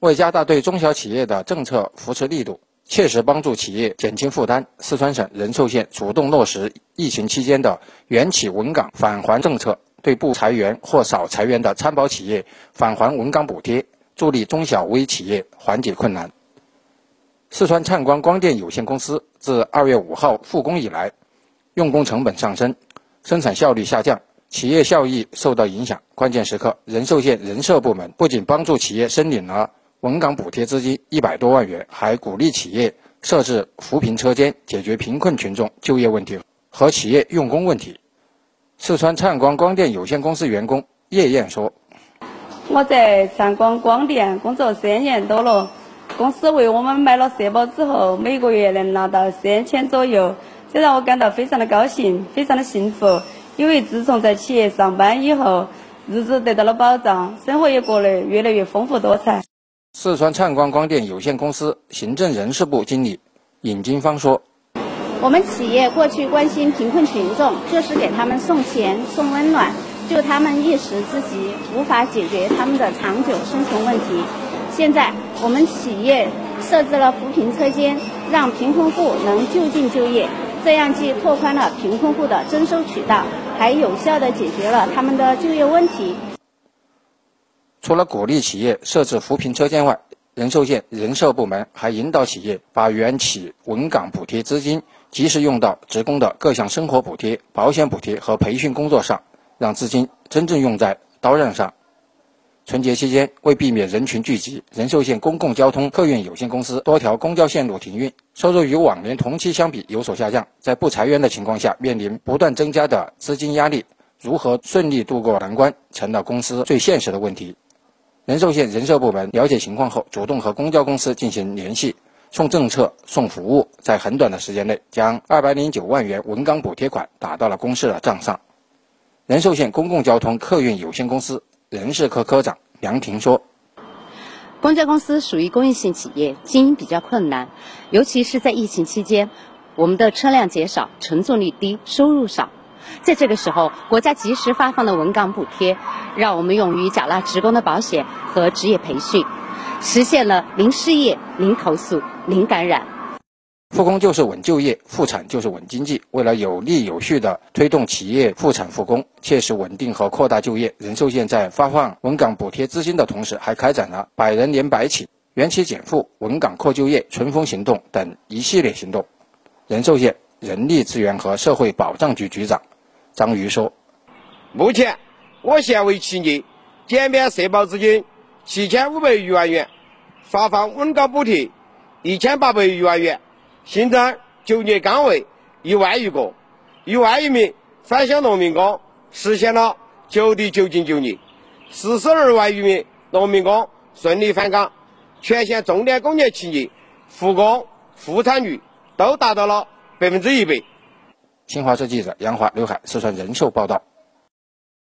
为加大对中小企业的政策扶持力度，切实帮助企业减轻负担，四川省仁寿县主动落实疫情期间的原企稳岗返还政策，对不裁员或少裁员的参保企业返还稳岗补贴，助力中小微企业缓解困难。四川灿光光电有限公司自二月五号复工以来，用工成本上升，生产效率下降。企业效益受到影响，关键时刻，仁寿县人社部门不仅帮助企业申领了稳岗补贴资金一百多万元，还鼓励企业设置扶贫车间，解决贫困群众就业问题和企业用工问题。四川灿光光电有限公司员工叶燕说：“我在灿光光电工作三年多了，公司为我们买了社保之后，每个月能拿到三千左右，这让我感到非常的高兴，非常的幸福。”因为自从在企业上班以后，日子得到了保障，生活也过得越来越丰富多彩。四川灿光光电有限公司行政人事部经理尹金芳说：“我们企业过去关心贫困群众，就是给他们送钱、送温暖，救他们一时之急，无法解决他们的长久生存问题。现在，我们企业设置了扶贫车间，让贫困户能就近就业。”这样既拓宽了贫困户的征收渠道，还有效地解决了他们的就业问题。除了鼓励企业设置扶贫车间外，仁寿县人社部门还引导企业把原企稳岗补贴资金及时用到职工的各项生活补贴、保险补贴和培训工作上，让资金真正用在刀刃上。春节期间，为避免人群聚集，仁寿县公共交通客运有限公司多条公交线路停运，收入与往年同期相比有所下降。在不裁员的情况下，面临不断增加的资金压力，如何顺利度过难关，成了公司最现实的问题。仁寿县人社部门了解情况后，主动和公交公司进行联系，送政策、送服务，在很短的时间内，将二百零九万元文岗补贴款打到了公司的账上。仁寿县公共交通客运有限公司。人事科科长梁婷说：“公交公司属于公益性企业，经营比较困难，尤其是在疫情期间，我们的车辆减少，乘坐率低，收入少。在这个时候，国家及时发放了稳岗补贴，让我们用于缴纳职工的保险和职业培训，实现了零失业、零投诉、零感染。”复工就是稳就业，复产就是稳经济。为了有力有序地推动企业复产复工，切实稳定和扩大就业，仁寿县在发放稳岗补贴资金的同时，还开展了“百人联百企”、“园企减负”、“稳岗扩就业”、“春风行动”等一系列行动。仁寿县人力资源和社会保障局局长张瑜说：“目前，我县为企业减免社保资金七千五百余万元，发放稳岗补贴一千八百余万元。”新增就业岗位一万余个，一万余名返乡农民工实现了就地就近就业，四十二万余名农民工顺利返岗，全县重点工业企业复工复产率都达到了百分之一百。新华社记者杨华、刘海四川人寿报道。